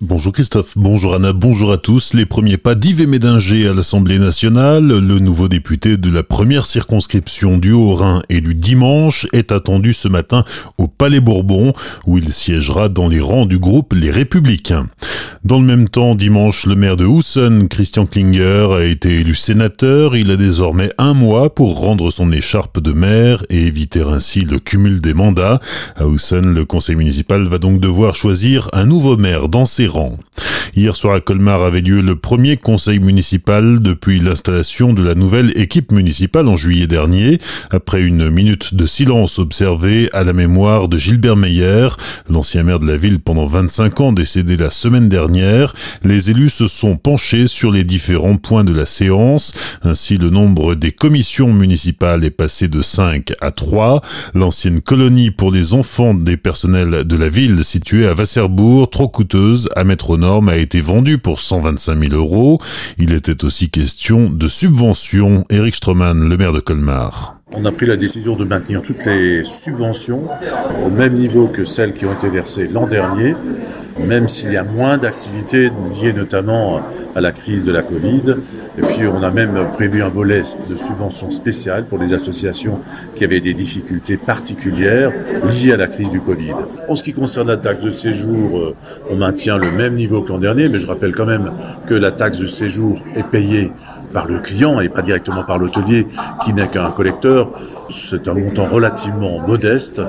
Bonjour Christophe, bonjour Anna, bonjour à tous. Les premiers pas d'Yves Médinger à l'Assemblée nationale, le nouveau député de la première circonscription du Haut-Rhin élu dimanche est attendu ce matin au Palais Bourbon où il siégera dans les rangs du groupe Les Républicains. Dans le même temps, dimanche, le maire de Houssen, Christian Klinger, a été élu sénateur. Il a désormais un mois pour rendre son écharpe de maire et éviter ainsi le cumul des mandats. À Houssen, le conseil municipal va donc devoir choisir un nouveau maire dans ses Hier soir à Colmar avait lieu le premier conseil municipal depuis l'installation de la nouvelle équipe municipale en juillet dernier, après une minute de silence observée à la mémoire de Gilbert Meyer, l'ancien maire de la ville pendant 25 ans décédé la semaine dernière. Les élus se sont penchés sur les différents points de la séance. Ainsi, le nombre des commissions municipales est passé de 5 à 3. L'ancienne colonie pour les enfants des personnels de la ville située à Wasserbourg, trop coûteuse à mettre aux normes, a été vendu pour 125 000 euros. Il était aussi question de subventions. Eric Stroman, le maire de Colmar. On a pris la décision de maintenir toutes les subventions au même niveau que celles qui ont été versées l'an dernier, même s'il y a moins d'activités liées notamment à la crise de la Covid. Et puis on a même prévu un volet de subventions spéciales pour les associations qui avaient des difficultés particulières liées à la crise du Covid. En ce qui concerne la taxe de séjour, euh, on maintient le même niveau que dernier, mais je rappelle quand même que la taxe de séjour est payée par le client et pas directement par l'hôtelier qui n'est qu'un collecteur. C'est un montant relativement modeste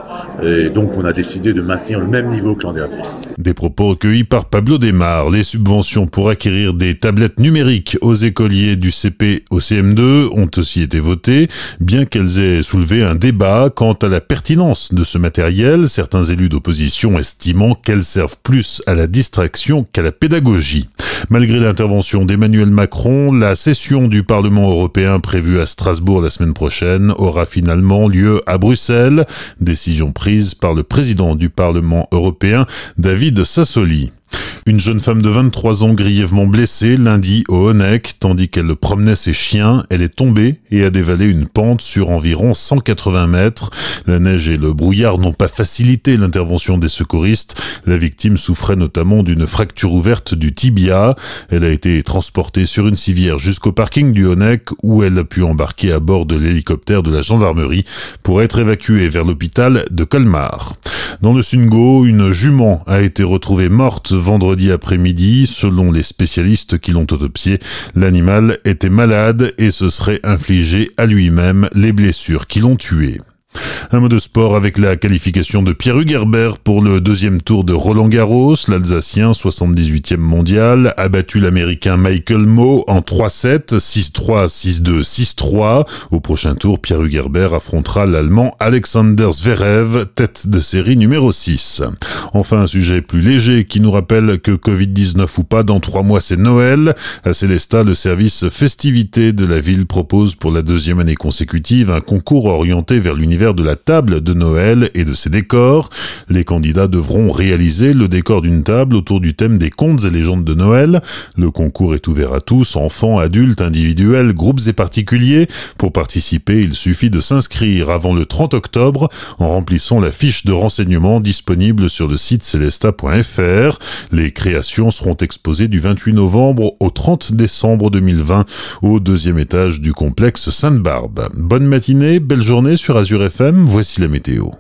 et donc on a décidé de maintenir le même niveau que l'an dernier. Des propos recueillis par Pablo Desmar. Les subventions pour acquérir des tablettes numériques aux écoliers du CP au CM2 ont aussi été votées, bien qu'elles aient soulevé un débat quant à la pertinence de ce matériel, certains élus d'opposition estimant qu'elles servent plus à la distraction qu'à la pédagogie. Malgré l'intervention d'Emmanuel Macron, la session du Parlement européen prévue à Strasbourg la semaine prochaine aura finalement lieu à Bruxelles, décision prise par le président du Parlement européen, David Sassoli. Une jeune femme de 23 ans grièvement blessée lundi au Honeck, tandis qu'elle promenait ses chiens, elle est tombée et a dévalé une pente sur environ 180 mètres. La neige et le brouillard n'ont pas facilité l'intervention des secouristes. La victime souffrait notamment d'une fracture ouverte du tibia. Elle a été transportée sur une civière jusqu'au parking du Honeck où elle a pu embarquer à bord de l'hélicoptère de la gendarmerie pour être évacuée vers l'hôpital de Colmar. Dans le Sungo, une jument a été retrouvée morte vendredi après-midi. Selon les spécialistes qui l'ont autopsié, l'animal était malade et se serait infligé à lui-même les blessures qui l'ont tué. Un mot de sport avec la qualification de Pierre Hugerbert pour le deuxième tour de Roland Garros. L'Alsacien, 78e mondial, a battu l'Américain Michael Moe en 3-7, 6-3, 6-2, 6-3. Au prochain tour, Pierre Hugerbert affrontera l'Allemand Alexander Zverev, tête de série numéro 6. Enfin, un sujet plus léger qui nous rappelle que Covid-19 ou pas, dans trois mois c'est Noël. À Célestat, le service festivité de la ville propose pour la deuxième année consécutive un concours orienté vers de la table de Noël et de ses décors. Les candidats devront réaliser le décor d'une table autour du thème des contes et légendes de Noël. Le concours est ouvert à tous, enfants, adultes, individuels, groupes et particuliers. Pour participer, il suffit de s'inscrire avant le 30 octobre en remplissant la fiche de renseignement disponible sur le site celesta.fr. Les créations seront exposées du 28 novembre au 30 décembre 2020 au deuxième étage du complexe Sainte-Barbe. Bonne matinée, belle journée sur Azure FM, voici la météo.